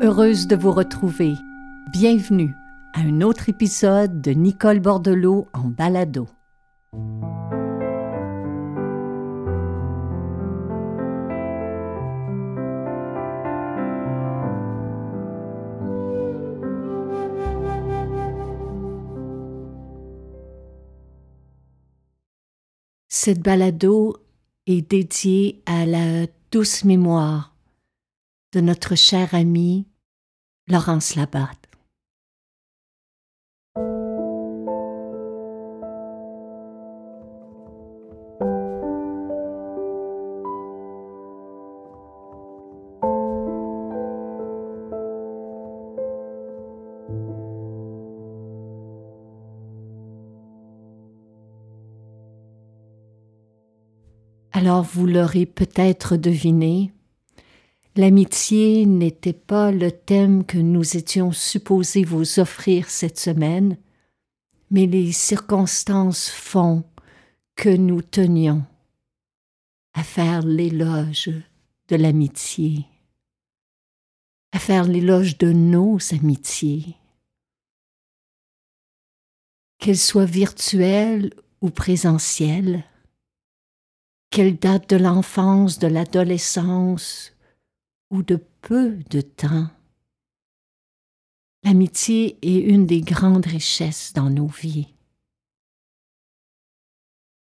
Heureuse de vous retrouver. Bienvenue à un autre épisode de Nicole Bordelot en balado. Cette balado est dédiée à la douce mémoire de notre chère amie Laurence Labatte. Alors vous l'aurez peut-être deviné, l'amitié n'était pas le thème que nous étions supposés vous offrir cette semaine, mais les circonstances font que nous tenions à faire l'éloge de l'amitié, à faire l'éloge de nos amitiés, qu'elles soient virtuelles ou présentielles qu'elle date de l'enfance, de l'adolescence ou de peu de temps. L'amitié est une des grandes richesses dans nos vies.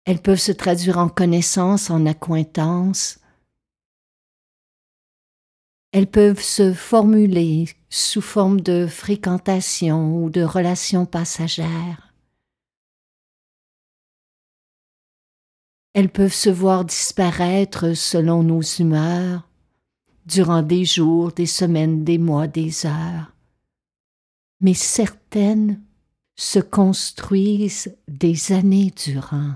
Elles peuvent se traduire en connaissances, en accointances. Elles peuvent se formuler sous forme de fréquentation ou de relations passagères. Elles peuvent se voir disparaître selon nos humeurs, durant des jours, des semaines, des mois, des heures. Mais certaines se construisent des années durant.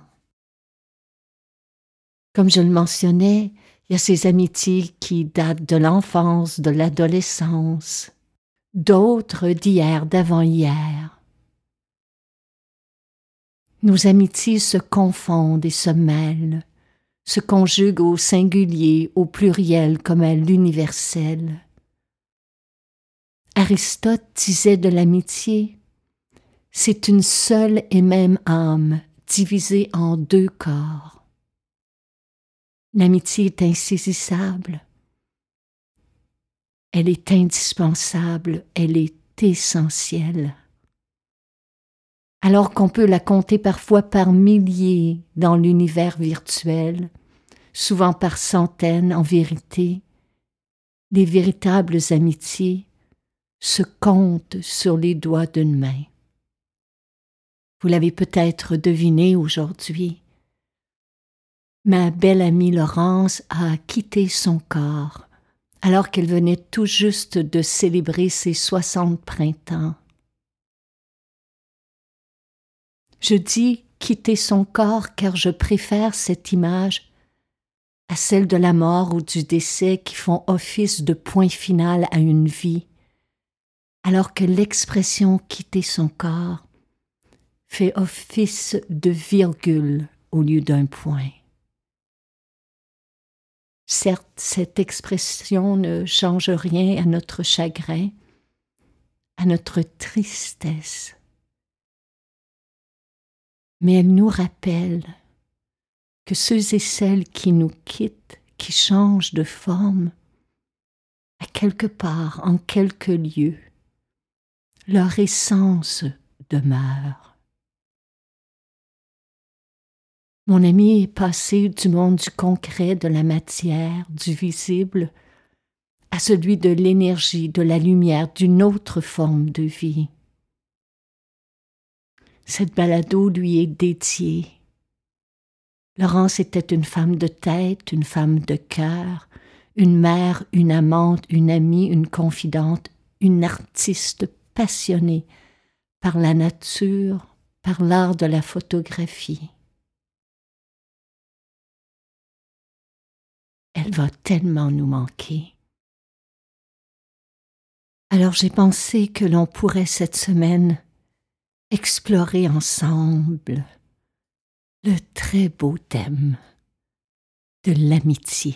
Comme je le mentionnais, il y a ces amitiés qui datent de l'enfance, de l'adolescence, d'autres d'hier, d'avant-hier. Nos amitiés se confondent et se mêlent, se conjuguent au singulier, au pluriel comme à l'universel. Aristote disait de l'amitié c'est une seule et même âme divisée en deux corps. L'amitié est insaisissable, elle est indispensable, elle est essentielle alors qu'on peut la compter parfois par milliers dans l'univers virtuel, souvent par centaines en vérité, les véritables amitiés se comptent sur les doigts d'une main. Vous l'avez peut-être deviné aujourd'hui. Ma belle amie Laurence a quitté son corps alors qu'elle venait tout juste de célébrer ses soixante printemps. Je dis quitter son corps car je préfère cette image à celle de la mort ou du décès qui font office de point final à une vie, alors que l'expression quitter son corps fait office de virgule au lieu d'un point. Certes, cette expression ne change rien à notre chagrin, à notre tristesse mais elle nous rappelle que ceux et celles qui nous quittent, qui changent de forme, à quelque part, en quelque lieu, leur essence demeure. Mon ami est passé du monde du concret, de la matière, du visible, à celui de l'énergie, de la lumière, d'une autre forme de vie. Cette balado lui est dédiée. Laurence était une femme de tête, une femme de cœur, une mère, une amante, une amie, une confidente, une artiste passionnée par la nature, par l'art de la photographie. Elle va tellement nous manquer. Alors j'ai pensé que l'on pourrait cette semaine explorer ensemble le très beau thème de l'amitié.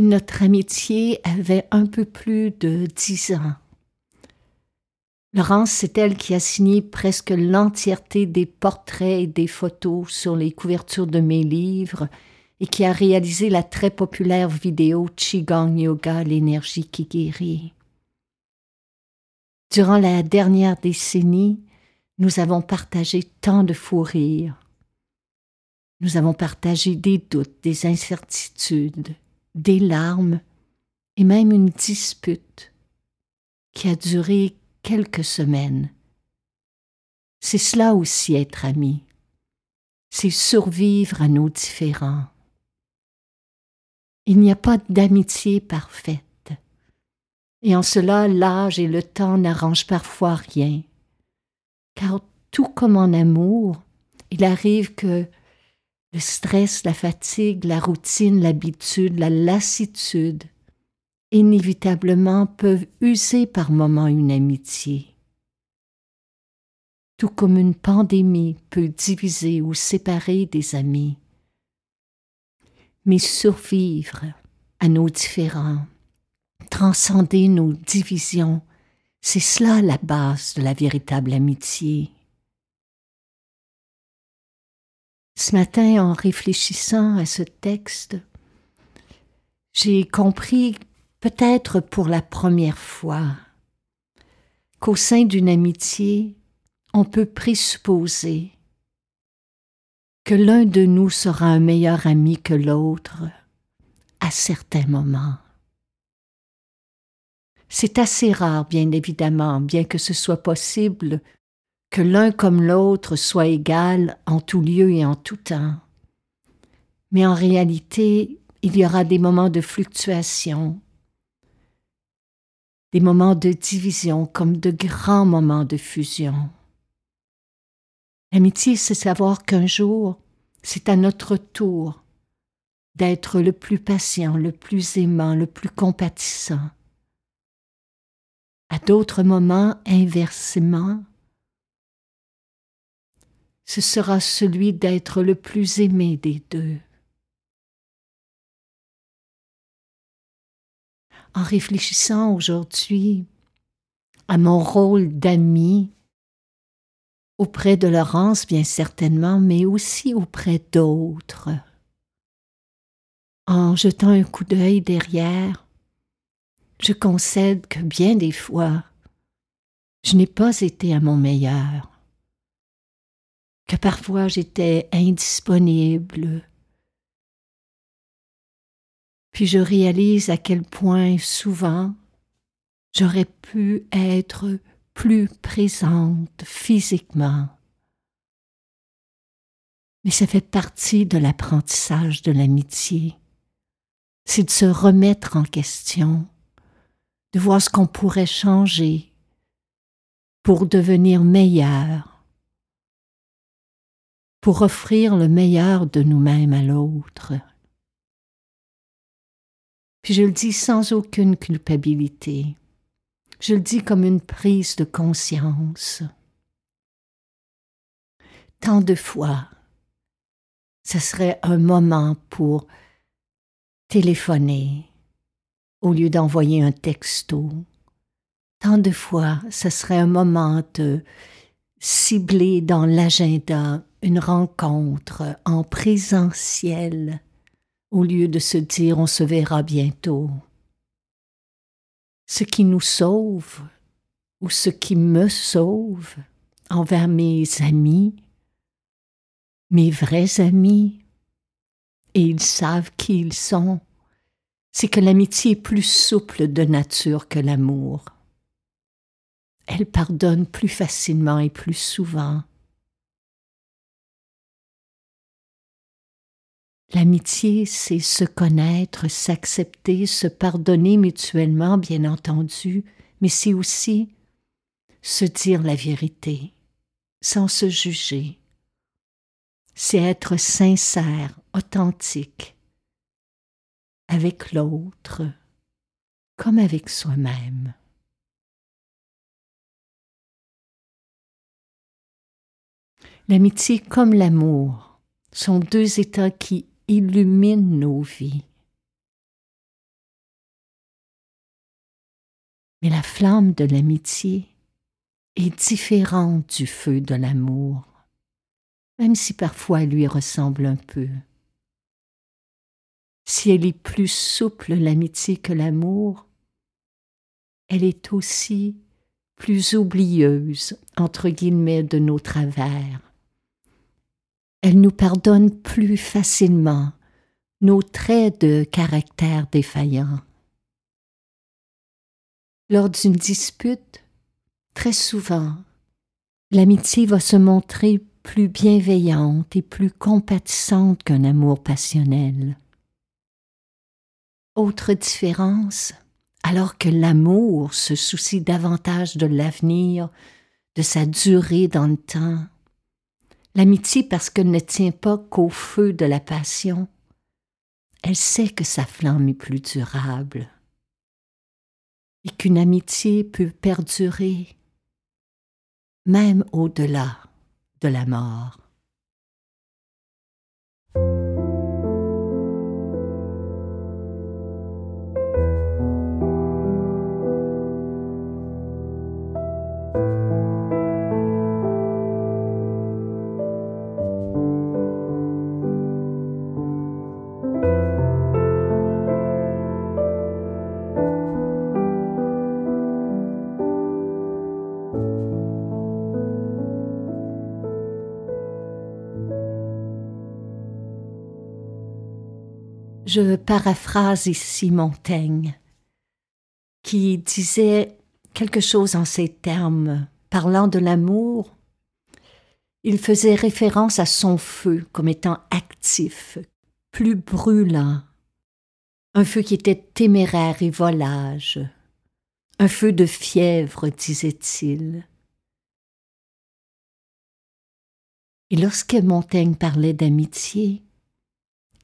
Notre amitié avait un peu plus de dix ans. Laurence, c'est elle qui a signé presque l'entièreté des portraits et des photos sur les couvertures de mes livres et qui a réalisé la très populaire vidéo Qigong Yoga, l'énergie qui guérit. Durant la dernière décennie, nous avons partagé tant de fous rires. Nous avons partagé des doutes, des incertitudes, des larmes et même une dispute qui a duré quelques semaines. C'est cela aussi être ami, c'est survivre à nos différends. Il n'y a pas d'amitié parfaite, et en cela l'âge et le temps n'arrangent parfois rien, car tout comme en amour, il arrive que le stress, la fatigue, la routine, l'habitude, la lassitude inévitablement peuvent user par moments une amitié. Tout comme une pandémie peut diviser ou séparer des amis. Mais survivre à nos différends, transcender nos divisions, c'est cela la base de la véritable amitié. Ce matin, en réfléchissant à ce texte, j'ai compris peut-être pour la première fois, qu'au sein d'une amitié, on peut présupposer que l'un de nous sera un meilleur ami que l'autre à certains moments. C'est assez rare, bien évidemment, bien que ce soit possible, que l'un comme l'autre soit égal en tout lieu et en tout temps. Mais en réalité, il y aura des moments de fluctuation, des moments de division comme de grands moments de fusion. L'amitié, c'est savoir qu'un jour, c'est à notre tour d'être le plus patient, le plus aimant, le plus compatissant. À d'autres moments, inversement, ce sera celui d'être le plus aimé des deux. en réfléchissant aujourd'hui à mon rôle d'ami auprès de Laurence, bien certainement, mais aussi auprès d'autres. En jetant un coup d'œil derrière, je concède que bien des fois, je n'ai pas été à mon meilleur, que parfois j'étais indisponible, puis je réalise à quel point souvent j'aurais pu être plus présente physiquement. Mais ça fait partie de l'apprentissage de l'amitié. C'est de se remettre en question, de voir ce qu'on pourrait changer pour devenir meilleur, pour offrir le meilleur de nous-mêmes à l'autre. Puis je le dis sans aucune culpabilité. Je le dis comme une prise de conscience. Tant de fois, ce serait un moment pour téléphoner au lieu d'envoyer un texto. Tant de fois, ce serait un moment de cibler dans l'agenda une rencontre en présentiel au lieu de se dire on se verra bientôt. Ce qui nous sauve, ou ce qui me sauve envers mes amis, mes vrais amis, et ils savent qui ils sont, c'est que l'amitié est plus souple de nature que l'amour. Elle pardonne plus facilement et plus souvent. L'amitié, c'est se connaître, s'accepter, se pardonner mutuellement, bien entendu, mais c'est aussi se dire la vérité, sans se juger. C'est être sincère, authentique, avec l'autre, comme avec soi-même. L'amitié comme l'amour sont deux états qui illumine nos vies. Mais la flamme de l'amitié est différente du feu de l'amour, même si parfois elle lui ressemble un peu. Si elle est plus souple l'amitié que l'amour, elle est aussi plus oublieuse, entre guillemets, de nos travers elle nous pardonne plus facilement nos traits de caractère défaillants. Lors d'une dispute, très souvent, l'amitié va se montrer plus bienveillante et plus compatissante qu'un amour passionnel. Autre différence, alors que l'amour se soucie davantage de l'avenir, de sa durée dans le temps, l'amitié, parce qu'elle ne tient pas qu'au feu de la passion, elle sait que sa flamme est plus durable et qu'une amitié peut perdurer même au-delà de la mort. Je paraphrase ici Montaigne, qui disait quelque chose en ces termes, parlant de l'amour. Il faisait référence à son feu comme étant actif, plus brûlant, un feu qui était téméraire et volage, un feu de fièvre, disait-il. Et lorsque Montaigne parlait d'amitié,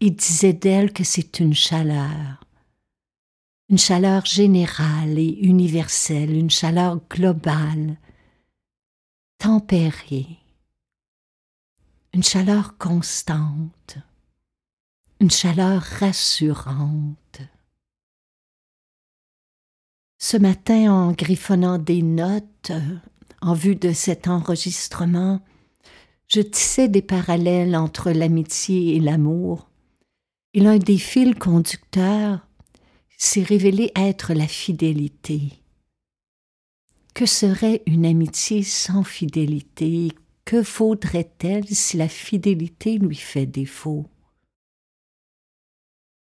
il disait d'elle que c'est une chaleur, une chaleur générale et universelle, une chaleur globale, tempérée, une chaleur constante, une chaleur rassurante. Ce matin, en griffonnant des notes en vue de cet enregistrement, je tissais des parallèles entre l'amitié et l'amour et l'un des fils conducteurs s'est révélé être la fidélité. Que serait une amitié sans fidélité? Que faudrait-elle si la fidélité lui fait défaut?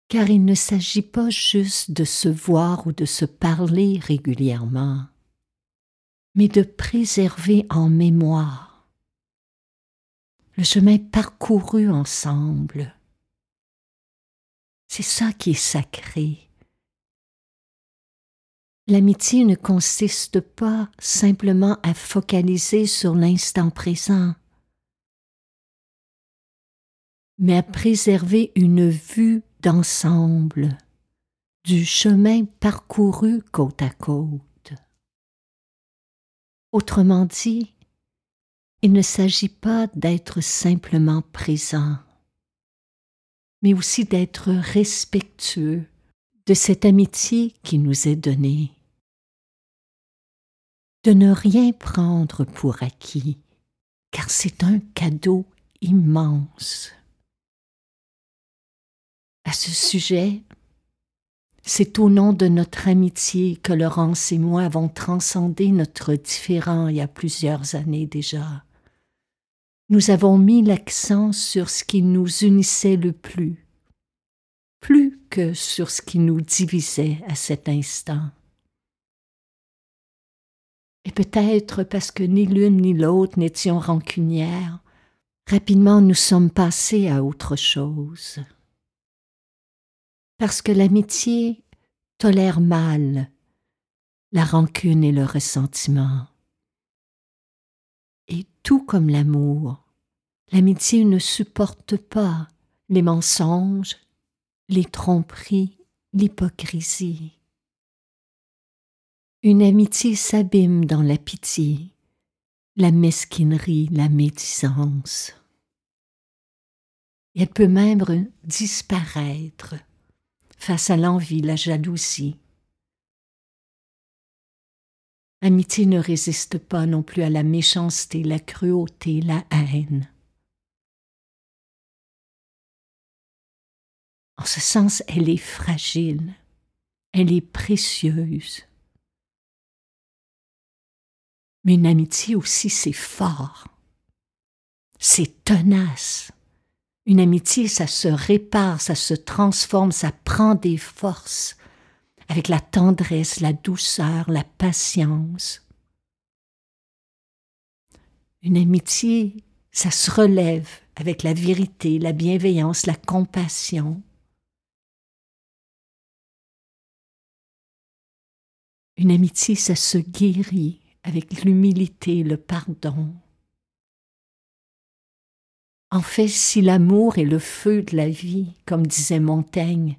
Car il ne s'agit pas juste de se voir ou de se parler régulièrement, mais de préserver en mémoire le chemin parcouru ensemble, c'est ça qui est sacré. L'amitié ne consiste pas simplement à focaliser sur l'instant présent, mais à préserver une vue d'ensemble du chemin parcouru côte à côte. Autrement dit, il ne s'agit pas d'être simplement présent, mais aussi d'être respectueux de cette amitié qui nous est donnée, de ne rien prendre pour acquis, car c'est un cadeau immense. À ce sujet, c'est au nom de notre amitié que Laurence et moi avons transcendé notre différend il y a plusieurs années déjà nous avons mis l'accent sur ce qui nous unissait le plus, plus que sur ce qui nous divisait à cet instant. Et peut-être parce que ni l'une ni l'autre n'étions rancunières, rapidement nous sommes passés à autre chose. Parce que l'amitié tolère mal la rancune et le ressentiment. Et tout comme l'amour, l'amitié ne supporte pas les mensonges, les tromperies, l'hypocrisie. Une amitié s'abîme dans la pitié, la mesquinerie, la médisance. elle peut même disparaître face à l'envie, la jalousie. L'amitié ne résiste pas non plus à la méchanceté, la cruauté, la haine. En ce sens, elle est fragile, elle est précieuse. Mais une amitié aussi, c'est fort, c'est tenace. Une amitié, ça se répare, ça se transforme, ça prend des forces avec la tendresse, la douceur, la patience. Une amitié, ça se relève avec la vérité, la bienveillance, la compassion. Une amitié, ça se guérit avec l'humilité, le pardon. En fait, si l'amour est le feu de la vie, comme disait Montaigne,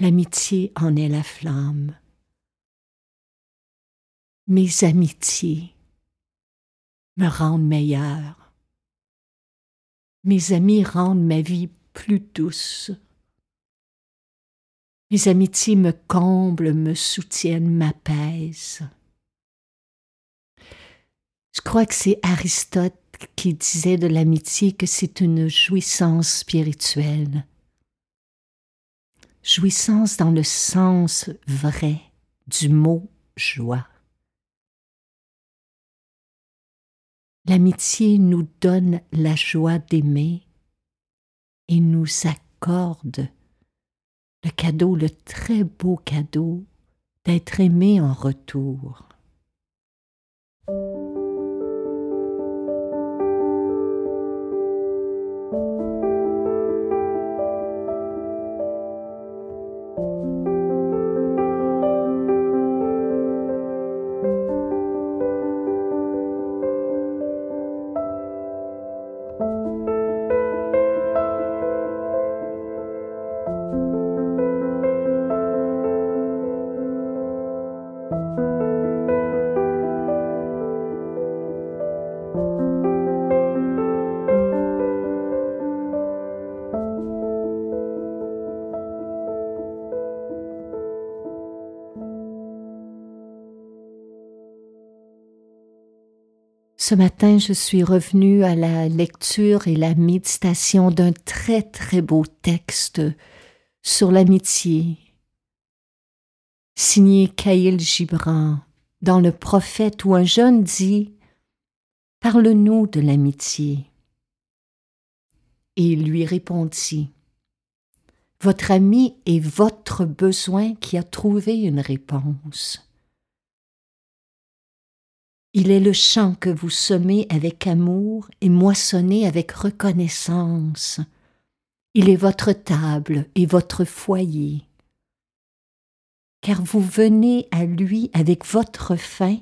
l'amitié en est la flamme. Mes amitiés me rendent meilleure. Mes amis rendent ma vie plus douce. Mes amitiés me comblent, me soutiennent, m'apaisent. Je crois que c'est Aristote qui disait de l'amitié que c'est une jouissance spirituelle. Jouissance dans le sens vrai du mot joie. L'amitié nous donne la joie d'aimer et nous accorde le cadeau, le très beau cadeau d'être aimé en retour. Ce matin, je suis revenue à la lecture et la méditation d'un très très beau texte sur l'amitié, signé Caïl Gibran, dans Le Prophète, où un jeune dit Parle-nous de l'amitié. Et il lui répondit Votre ami est votre besoin qui a trouvé une réponse. Il est le champ que vous semez avec amour et moissonnez avec reconnaissance. Il est votre table et votre foyer. Car vous venez à lui avec votre faim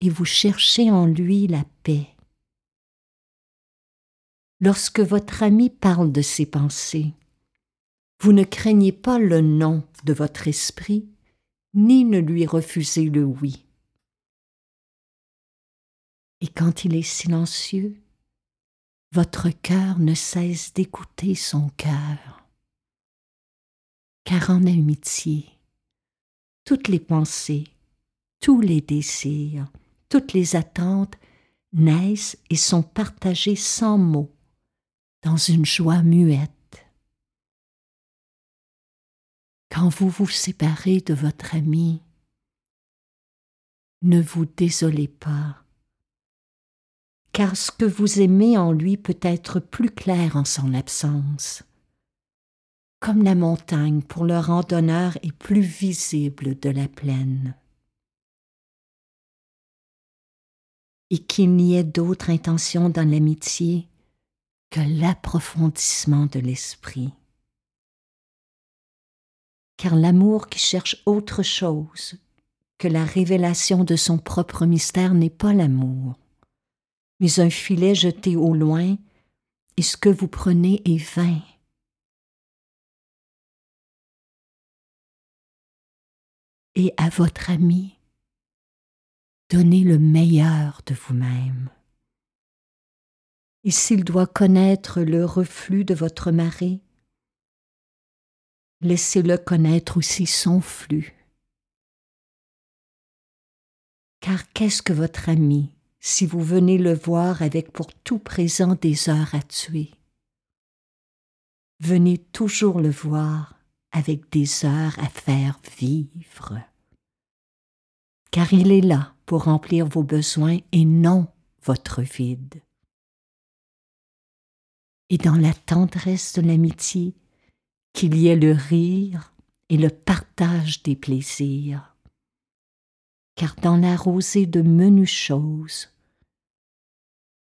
et vous cherchez en lui la paix. Lorsque votre ami parle de ses pensées, vous ne craignez pas le non de votre esprit, ni ne lui refusez le oui. Et quand il est silencieux, votre cœur ne cesse d'écouter son cœur. Car en amitié, toutes les pensées, tous les désirs, toutes les attentes naissent et sont partagées sans mots, dans une joie muette. Quand vous vous séparez de votre ami, ne vous désolez pas car ce que vous aimez en lui peut être plus clair en son absence. Comme la montagne pour le randonneur est plus visible de la plaine. Et qu'il n'y ait d'autre intention dans l'amitié que l'approfondissement de l'esprit. Car l'amour qui cherche autre chose que la révélation de son propre mystère n'est pas l'amour un filet jeté au loin, et ce que vous prenez est vain. Et à votre ami, donnez le meilleur de vous-même. Et s'il doit connaître le reflux de votre marée, laissez-le connaître aussi son flux. Car qu'est-ce que votre ami si vous venez le voir avec pour tout présent des heures à tuer Venez toujours le voir avec des heures à faire vivre. Car il est là pour remplir vos besoins et non votre vide. Et dans la tendresse de l'amitié, qu'il y ait le rire et le partage des plaisirs. Car dans la rosée de menues choses,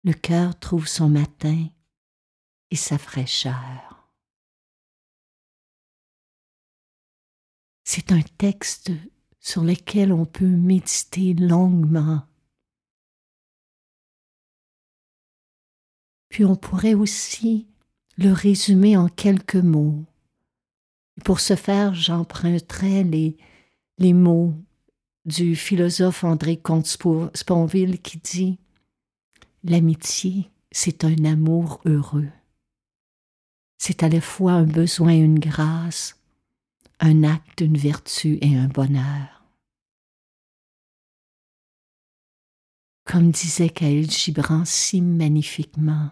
le cœur trouve son matin et sa fraîcheur. C'est un texte sur lequel on peut méditer longuement. Puis on pourrait aussi le résumer en quelques mots. pour ce faire, j'emprunterai les, les mots du philosophe André Comte-Sponville qui dit L'amitié, c'est un amour heureux. C'est à la fois un besoin et une grâce, un acte, une vertu et un bonheur. Comme disait Kaël Gibran si magnifiquement,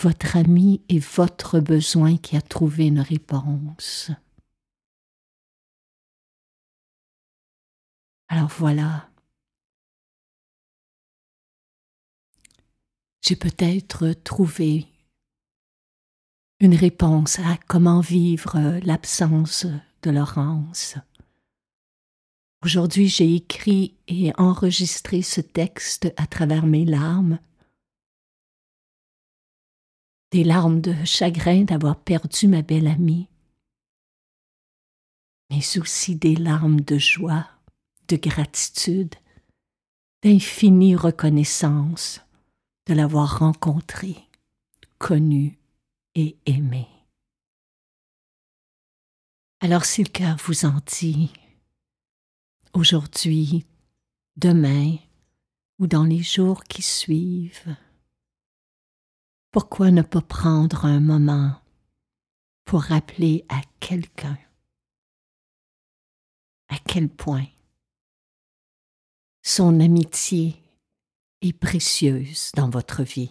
votre ami est votre besoin qui a trouvé une réponse. Alors voilà, j'ai peut-être trouvé une réponse à comment vivre l'absence de Laurence. Aujourd'hui, j'ai écrit et enregistré ce texte à travers mes larmes, des larmes de chagrin d'avoir perdu ma belle amie, mais aussi des larmes de joie, de gratitude, d'infinie reconnaissance de l'avoir rencontrée, connue et aimée. Alors si le cœur vous en dit, aujourd'hui, demain ou dans les jours qui suivent, pourquoi ne pas prendre un moment pour rappeler à quelqu'un à quel point son amitié est précieuse dans votre vie.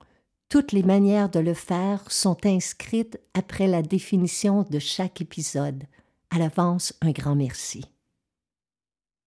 Toutes les manières de le faire sont inscrites après la définition de chaque épisode. À l'avance, un grand merci.